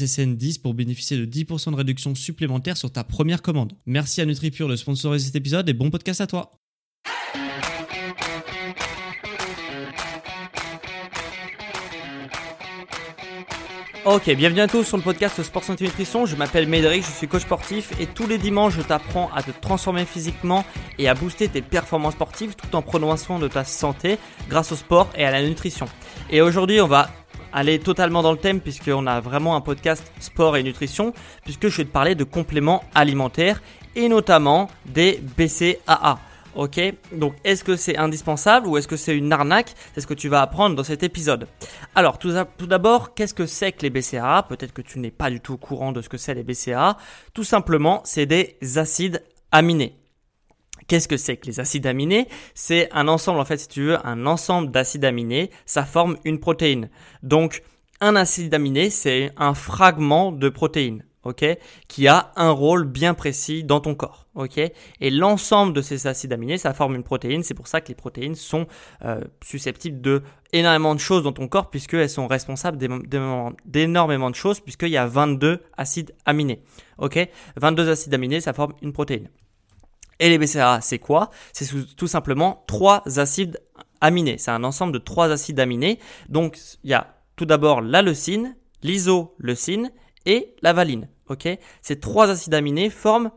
SSN10 pour bénéficier de 10% de réduction supplémentaire sur ta première commande. Merci à NutriPure de sponsoriser cet épisode et bon podcast à toi. Ok, bienvenue à tous sur le podcast Sport Santé Nutrition. Je m'appelle Médéric, je suis coach sportif et tous les dimanches je t'apprends à te transformer physiquement et à booster tes performances sportives tout en prenant soin de ta santé grâce au sport et à la nutrition. Et aujourd'hui on va aller totalement dans le thème puisqu'on a vraiment un podcast sport et nutrition puisque je vais te parler de compléments alimentaires et notamment des BCAA. Ok, donc est-ce que c'est indispensable ou est-ce que c'est une arnaque? C'est ce que tu vas apprendre dans cet épisode. Alors tout, d'abord, qu'est-ce que c'est que les BCAA Peut-être que tu n'es pas du tout au courant de ce que c'est les BCAA. Tout simplement, c'est des acides aminés. Qu'est-ce que c'est que les acides aminés? C'est un ensemble, en fait, si tu veux, un ensemble d'acides aminés, ça forme une protéine. Donc, un acide aminé, c'est un fragment de protéine, ok, qui a un rôle bien précis dans ton corps, ok. Et l'ensemble de ces acides aminés, ça forme une protéine. C'est pour ça que les protéines sont euh, susceptibles de énormément de choses dans ton corps, puisqu'elles sont responsables d'énormément de choses, puisqu'il y a 22 acides aminés, ok. 22 acides aminés, ça forme une protéine. Et les BCAA, c'est quoi? C'est tout simplement trois acides aminés. C'est un ensemble de trois acides aminés. Donc, il y a tout d'abord la leucine, l'isoleucine et la valine. Ok? Ces trois acides aminés forment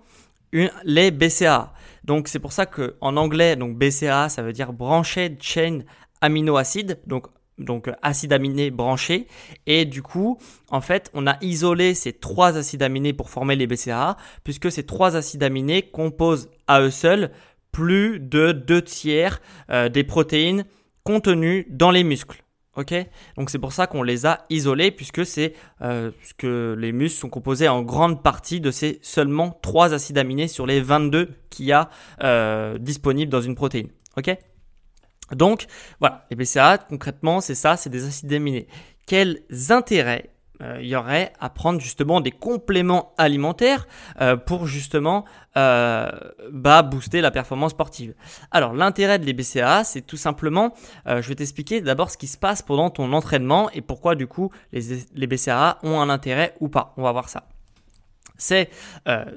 les BCAA. Donc, c'est pour ça qu'en anglais, donc BCAA, ça veut dire Branched Chain Amino Acid. Donc, donc euh, acides aminés branchés. Et du coup, en fait, on a isolé ces trois acides aminés pour former les BCAA, puisque ces trois acides aminés composent à eux seuls plus de deux tiers euh, des protéines contenues dans les muscles. Ok? Donc c'est pour ça qu'on les a isolés, puisque c'est euh, que les muscles sont composés en grande partie de ces seulement trois acides aminés sur les 22 qu'il y a disponibles dans une protéine. Ok? Donc voilà, les BCAA concrètement c'est ça, c'est des acides aminés. Quels intérêts euh, y aurait à prendre justement des compléments alimentaires euh, pour justement euh, bah, booster la performance sportive? Alors l'intérêt de les BCAA, c'est tout simplement, je vais t'expliquer d'abord ce qui se passe pendant ton entraînement et pourquoi du coup les, les BCAA ont un intérêt ou pas. On va voir ça. C'est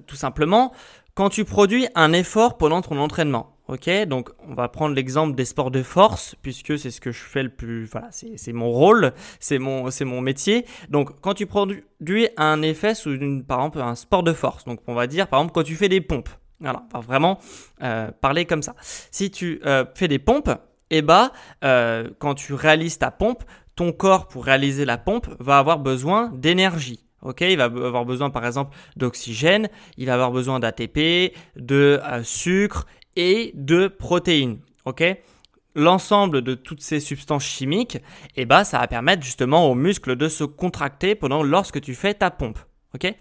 tout simplement quand tu produis un effort pendant ton entraînement. Ok, donc on va prendre l'exemple des sports de force, puisque c'est ce que je fais le plus, voilà, c'est mon rôle, c'est mon, c'est mon métier. Donc quand tu produis un effet sous une, par exemple, un sport de force, donc on va dire par exemple quand tu fais des pompes, voilà, on va vraiment euh, parler comme ça. Si tu euh, fais des pompes, et eh bah, euh, quand tu réalises ta pompe, ton corps pour réaliser la pompe va avoir besoin d'énergie. Ok, il va avoir besoin par exemple d'oxygène, il va avoir besoin d'ATP, de sucre et de protéines. Ok? L'ensemble de toutes ces substances chimiques, eh ben, ça va permettre justement aux muscles de se contracter pendant lorsque tu fais ta pompe. Ok?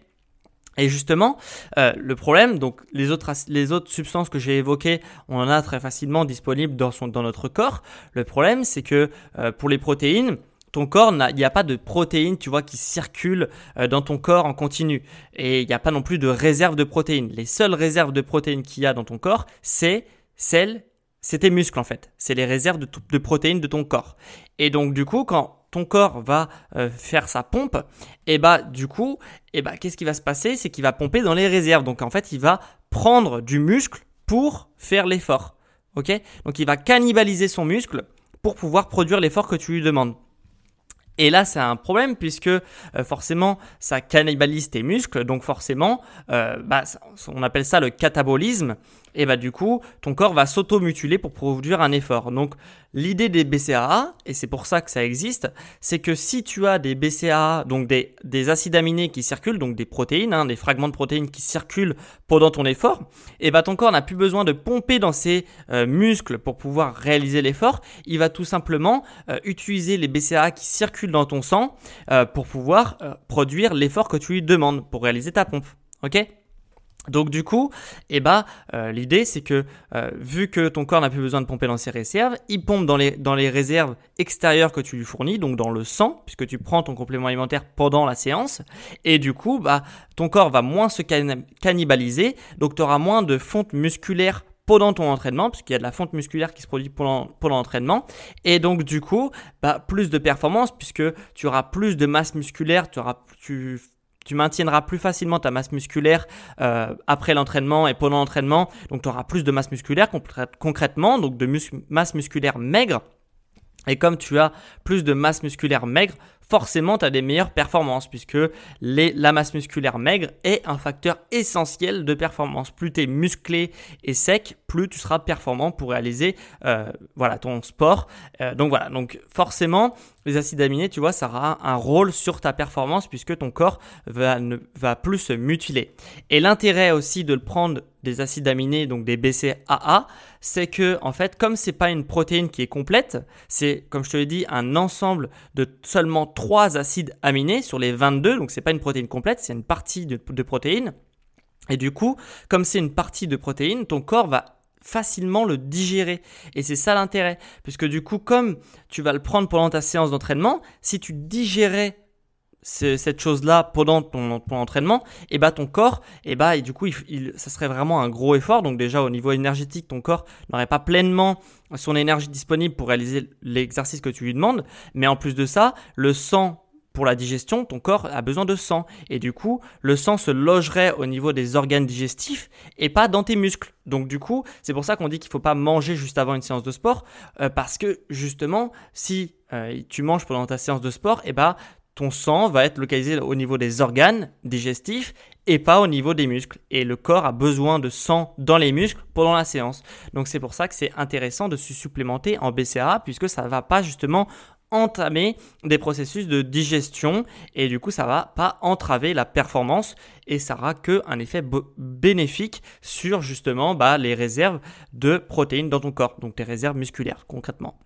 Et justement, euh, le problème, donc les autres, les autres substances que j'ai évoquées, on en a très facilement disponibles dans, son, dans notre corps. Le problème, c'est que euh, pour les protéines, ton corps, il n'y a pas de protéines, tu vois, qui circulent euh, dans ton corps en continu. Et il n'y a pas non plus de réserve de protéines. Les seules réserves de protéines qu'il y a dans ton corps, c'est celles, c'est tes muscles en fait. C'est les réserves de, protéines de ton corps. Et donc du coup, quand ton corps va euh, faire sa pompe, et eh bah du coup, et eh bah qu'est-ce qui va se passer? C'est qu'il va pomper dans les réserves. Donc en fait, il va prendre du muscle pour faire l'effort. Ok? Donc il va cannibaliser son muscle pour pouvoir produire l'effort que tu lui demandes. Et là, c'est un problème puisque euh, forcément, ça cannibalise tes muscles, donc forcément, euh, bah, on appelle ça le catabolisme. Et bah du coup, ton corps va s'auto-mutiler pour produire un effort. Donc l'idée des BCAA, et c'est pour ça que ça existe, c'est que si tu as des BCAA, donc des, des acides aminés qui circulent, donc des protéines, hein, des fragments de protéines qui circulent pendant ton effort, et bah ton corps n'a plus besoin de pomper dans ses euh, muscles pour pouvoir réaliser l'effort. Il va tout simplement utiliser les BCAA qui circulent dans ton sang euh, pour pouvoir euh, produire l'effort que tu lui demandes pour réaliser ta pompe. Ok? Donc du coup, eh ben, euh, l'idée c'est que vu que ton corps n'a plus besoin de pomper dans ses réserves, il pompe dans les, dans les réserves extérieures que tu lui fournis, donc dans le sang, puisque tu prends ton complément alimentaire pendant la séance, et du coup, bah, ton corps va moins se cannibaliser, donc tu auras moins de fonte musculaire pendant ton entraînement, puisqu'il y a de la fonte musculaire qui se produit pendant, l'entraînement. Et donc, du coup, bah, plus de performance, puisque tu auras plus de masse musculaire, tu, auras, tu, tu maintiendras plus facilement ta masse musculaire euh, après l'entraînement et pendant l'entraînement. Donc, tu auras plus de masse musculaire concrètement, donc de masse musculaire maigre. Et comme tu as plus de masse musculaire maigre, forcément tu as des meilleures performances puisque la masse musculaire maigre est un facteur essentiel de performance. Plus tu es musclé et sec, plus tu seras performant pour réaliser euh, voilà, ton sport. Euh, donc voilà, donc forcément les acides aminés, tu vois, ça aura un rôle sur ta performance puisque ton corps va, ne, va plus se mutiler. Et l'intérêt aussi de le prendre des acides aminés, donc des BCAA, c'est que en fait, comme c'est pas une protéine qui est complète, c'est comme je te l'ai dit un ensemble de seulement 3 acides aminés sur les 22, donc c'est pas une protéine complète, c'est une partie de, de protéine. Et du coup, comme c'est une partie de protéine, ton corps va facilement le digérer. Et c'est ça l'intérêt. Puisque du coup, comme tu vas le prendre pendant ta séance d'entraînement, si tu digérais cette chose-là pendant ton, entraînement, et bah ton corps, et bah et du coup, ça serait vraiment un gros effort. Donc déjà au niveau énergétique, ton corps n'aurait pas pleinement son énergie disponible pour réaliser l'exercice que tu lui demandes. Mais en plus de ça, le sang pour la digestion, ton corps a besoin de sang. Et du coup, le sang se logerait au niveau des organes digestifs et pas dans tes muscles. Donc du coup, c'est pour ça qu'on dit qu'il ne faut pas manger juste avant une séance de sport. Euh, parce que justement, si euh, tu manges pendant ta séance de sport, eh ben, ton sang va être localisé au niveau des organes digestifs et pas au niveau des muscles. Et le corps a besoin de sang dans les muscles pendant la séance. Donc c'est pour ça que c'est intéressant de se supplémenter en BCA puisque ça ne va pas justement entamer des processus de digestion et du coup ça va pas entraver la performance et ça aura que un effet bénéfique sur justement bah, les réserves de protéines dans ton corps, donc tes réserves musculaires concrètement.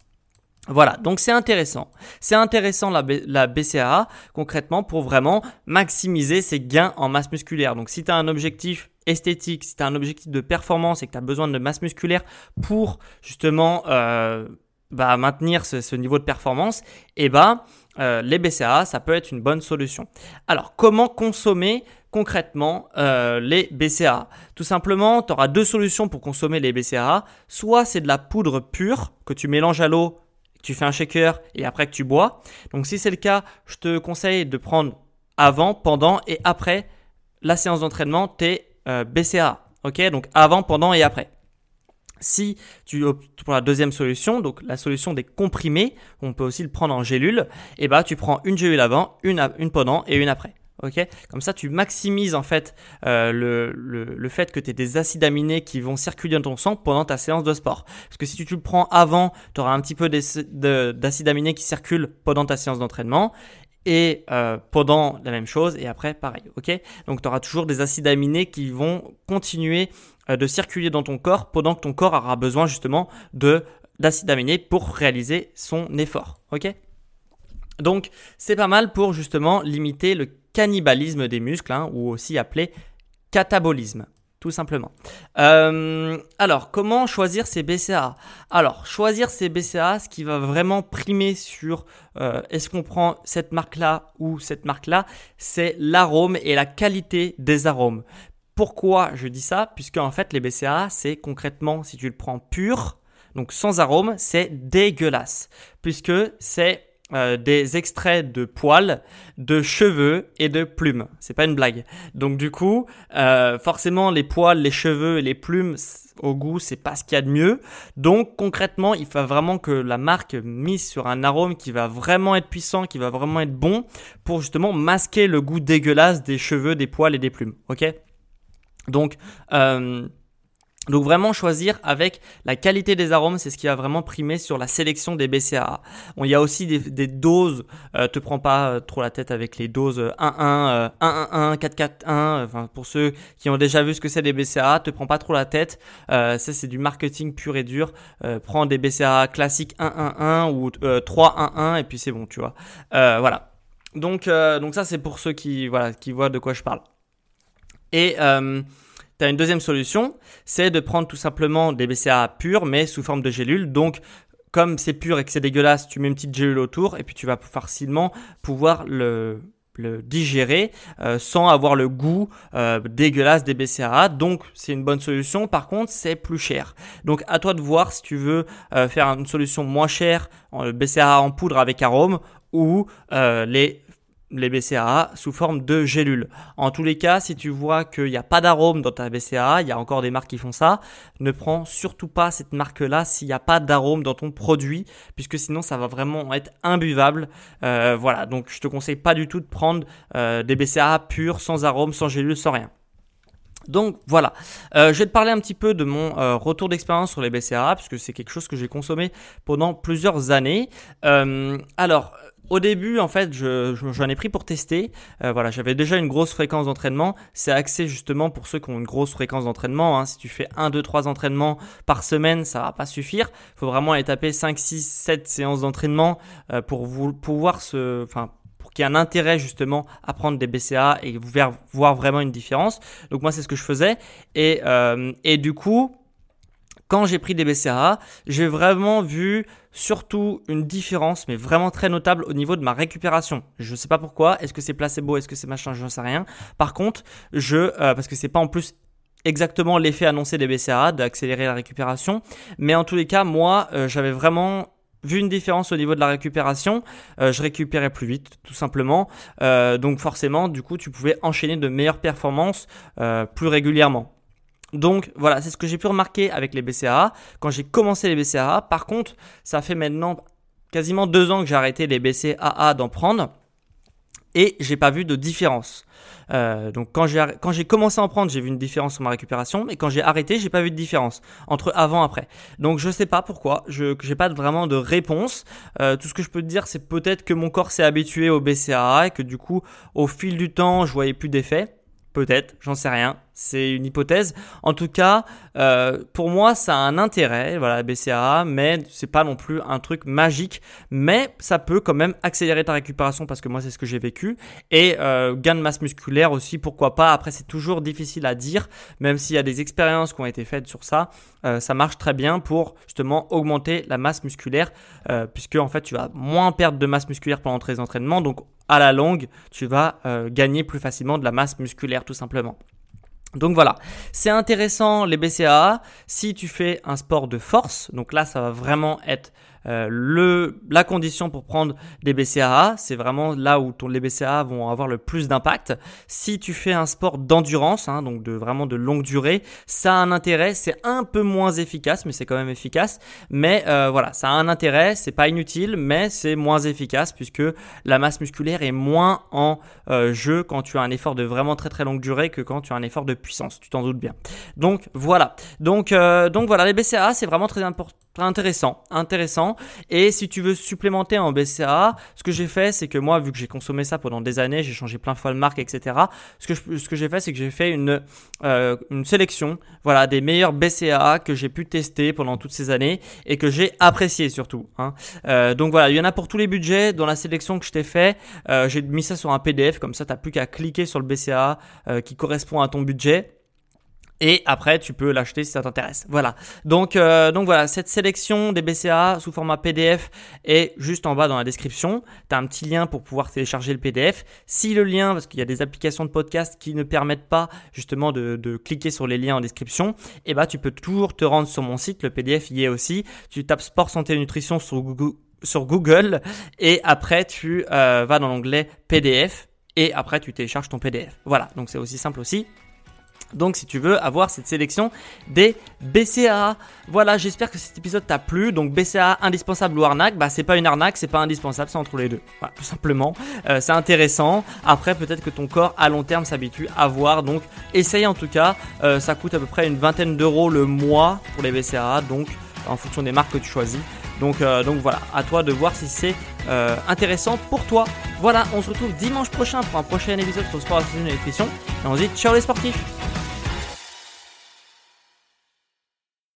Voilà, donc c'est intéressant. C'est intéressant la, la BCAA concrètement pour vraiment maximiser ses gains en masse musculaire. Donc si tu as un objectif esthétique, si tu as un objectif de performance et que tu as besoin de masse musculaire pour justement euh, bah, maintenir ce, niveau de performance, et eh bah, euh, les BCA, ça peut être une bonne solution. Alors, comment consommer concrètement euh, les BCA Tout simplement, tu auras deux solutions pour consommer les BCA. Soit c'est de la poudre pure que tu mélanges à l'eau, tu fais un shaker et après que tu bois. Donc si c'est le cas, je te conseille de prendre avant, pendant et après la séance d'entraînement tes euh, BCA. Ok, donc avant, pendant et après. Si tu prends la deuxième solution, donc la solution des comprimés, on peut aussi le prendre en gélule, et bah tu prends une gélule avant, une, une pendant et une après. ok? Comme ça, tu maximises en fait euh, le, le, fait que tu des acides aminés qui vont circuler dans ton sang pendant ta séance de sport. Parce que si tu, le prends avant, tu auras un petit peu d'acides aminés qui circulent pendant ta séance d'entraînement et euh, pendant la même chose et après pareil, ok? Donc tu auras toujours des acides aminés qui vont continuer de circuler dans ton corps pendant que ton corps aura besoin justement de d'acides aminés pour réaliser son effort, ok? Donc c'est pas mal pour justement limiter le cannibalisme des muscles, hein, ou aussi appelé catabolisme tout simplement. Euh, alors, comment choisir ces BCA Alors, choisir ces BCA, ce qui va vraiment primer sur euh, est-ce qu'on prend cette marque-là ou cette marque-là, c'est l'arôme et la qualité des arômes. Pourquoi je dis ça Puisque en fait, les BCA, c'est concrètement, si tu le prends pur, donc sans arôme, c'est dégueulasse. Puisque c'est euh, des extraits de poils, de cheveux et de plumes. C'est pas une blague. Donc du coup, euh, forcément, les poils, les cheveux et les plumes, au goût, c'est pas ce qu'il y a de mieux. Donc concrètement, il faut vraiment que la marque mise sur un arôme qui va vraiment être puissant, qui va vraiment être bon, pour justement masquer le goût dégueulasse des cheveux, des poils et des plumes. Ok? Donc euh, donc vraiment choisir avec la qualité des arômes, c'est ce qui va vraiment primer sur la sélection des BCAA. Bon, il y a aussi des, doses, euh, te prends pas euh, trop la tête avec les doses 1-1, 1-1-1, 4-4-1, enfin pour ceux qui ont déjà vu ce que c'est des BCAA, te prends pas trop la tête, euh, ça c'est du marketing pur et dur, euh, prends des BCAA classiques 1-1-1 ou 3-1-1 et puis c'est bon, tu vois. voilà. Donc, donc ça c'est pour ceux qui, voilà, qui voient de quoi je parle. Et tu as une deuxième solution, c'est de prendre tout simplement des BCA purs, mais sous forme de gélules. Donc, comme c'est pur et que c'est dégueulasse, tu mets une petite gélule autour et puis tu vas facilement pouvoir le, le digérer euh, sans avoir le goût euh, dégueulasse des BCAA. Donc c'est une bonne solution. Par contre, c'est plus cher. Donc à toi de voir si tu veux euh, faire une solution moins chère, en BCAA en poudre avec arôme ou les les BCAA sous forme de gélules. En tous les cas, si tu vois qu'il n'y a pas d'arôme dans ta BCAA, il y a encore des marques qui font ça, ne prends surtout pas cette marque-là s'il n'y a pas d'arôme dans ton produit, puisque sinon ça va vraiment être imbuvable. Euh, voilà, donc je te conseille pas du tout de prendre euh, des BCAA purs, sans arôme, sans gélules, sans rien. Donc voilà, euh, je vais te parler un petit peu de mon retour d'expérience sur les BCAA, puisque c'est quelque chose que j'ai consommé pendant plusieurs années. alors, au début, en fait, je, j'en ai pris pour tester. Euh, voilà, j'avais déjà une grosse fréquence d'entraînement. C'est axé justement pour ceux qui ont une grosse fréquence d'entraînement. Hein. Si tu fais 1, 2, 3 entraînements par semaine, ça va pas suffire. Il faut vraiment aller taper 5, 6, 7 séances d'entraînement euh, pour vous, pouvoir se, enfin, pour qu'il y ait un intérêt justement à prendre des BCA et vous voir vraiment une différence. Donc moi, c'est ce que je faisais. Et, euh, et du coup, quand j'ai pris des BCAA, j'ai vraiment vu surtout une différence, mais vraiment très notable au niveau de ma récupération. Je ne sais pas pourquoi. Est-ce que c'est placebo? Est-ce que c'est machin? Je ne sais rien. Par contre, je, euh, parce que c'est pas en plus exactement l'effet annoncé des BCAA d'accélérer la récupération, mais en tous les cas, moi, euh, j'avais vraiment vu une différence au niveau de la récupération, euh, je récupérais plus vite, tout simplement. donc forcément, du coup, tu pouvais enchaîner de meilleures performances plus régulièrement. Donc voilà, c'est ce que j'ai pu remarquer avec les BCAA quand j'ai commencé les BCAA. Par contre, ça fait maintenant quasiment deux ans que j'ai arrêté les BCAA d'en prendre et j'ai pas vu de différence. Euh, donc quand j'ai quand j'ai commencé à en prendre, j'ai vu une différence sur ma récupération, mais quand j'ai arrêté, j'ai pas vu de différence entre avant et après. Donc je sais pas pourquoi, je j'ai pas vraiment de réponse. Euh, tout ce que je peux te dire, c'est peut-être que mon corps s'est habitué au BCAA et que du coup, au fil du temps, je voyais plus d'effet. Peut-être, j'en sais rien. C'est une hypothèse. En tout cas, euh, pour moi, ça a un intérêt, voilà, BCAA, mais c'est pas non plus un truc magique. Mais ça peut quand même accélérer ta récupération parce que moi, c'est ce que j'ai vécu. Et euh, gain de masse musculaire aussi, pourquoi pas. Après, c'est toujours difficile à dire, même s'il y a des expériences qui ont été faites sur ça. Euh, ça marche très bien pour justement augmenter la masse musculaire, puisque en fait, tu vas moins perdre de masse musculaire pendant tes entraînements. Donc, à la longue, tu vas gagner plus facilement de la masse musculaire, tout simplement. Donc voilà, c'est intéressant les BCAA si tu fais un sport de force. Donc là, ça va vraiment être euh, le, la condition pour prendre des BCAA, c'est vraiment là où ton, les BCAA vont avoir le plus d'impact. Si tu fais un sport d'endurance, hein, donc de vraiment de longue durée, ça a un intérêt. C'est un peu moins efficace, mais c'est quand même efficace. Mais euh, voilà, ça a un intérêt. C'est pas inutile, mais c'est moins efficace puisque la masse musculaire est moins en euh, jeu quand tu as un effort de vraiment très très longue durée que quand tu as un effort de puissance. Tu t'en doutes bien. Donc voilà. Donc donc voilà, les BCAA c'est vraiment très important intéressant, intéressant. Et si tu veux supplémenter en BCA, ce que j'ai fait, c'est que moi, vu que j'ai consommé ça pendant des années, j'ai changé plein de fois de marque, etc. Ce que, ce que j'ai fait, c'est que j'ai fait une, euh, une sélection, voilà, des meilleurs BCA que j'ai pu tester pendant toutes ces années et que j'ai apprécié surtout. Hein. Euh, donc voilà, il y en a pour tous les budgets. Dans la sélection que je t'ai fait, euh, j'ai mis ça sur un PDF, comme ça, tu n'as plus qu'à cliquer sur le BCA qui correspond à ton budget et après tu peux l'acheter si ça t'intéresse. Voilà. Donc euh, donc voilà, cette sélection des BCA sous format PDF est juste en bas dans la description. Tu as un petit lien pour pouvoir télécharger le PDF. Si le lien parce qu'il y a des applications de podcast qui ne permettent pas justement de, de cliquer sur les liens en description, et eh ben, tu peux toujours te rendre sur mon site, le PDF y est aussi. Tu tapes sport santé nutrition sur Google sur Google et après tu euh, vas dans l'onglet PDF et après tu télécharges ton PDF. Voilà, donc c'est aussi simple aussi. Donc si tu veux avoir cette sélection des BCA. Voilà, j'espère que cet épisode t'a plu. Donc BCA indispensable ou arnaque, bah c'est pas une arnaque, c'est pas indispensable, c'est entre les deux. Voilà, tout simplement. Euh, c'est intéressant. Après peut-être que ton corps à long terme s'habitue à voir. Donc essaye en tout cas. Euh, ça coûte à peu près une vingtaine d'euros le mois pour les BCA. Donc en fonction des marques que tu choisis. Donc, euh, donc voilà, à toi de voir si c'est intéressant pour toi. Voilà, on se retrouve dimanche prochain pour un prochain épisode sur Sport Association et Nutrition. Et on se dit ciao les sportifs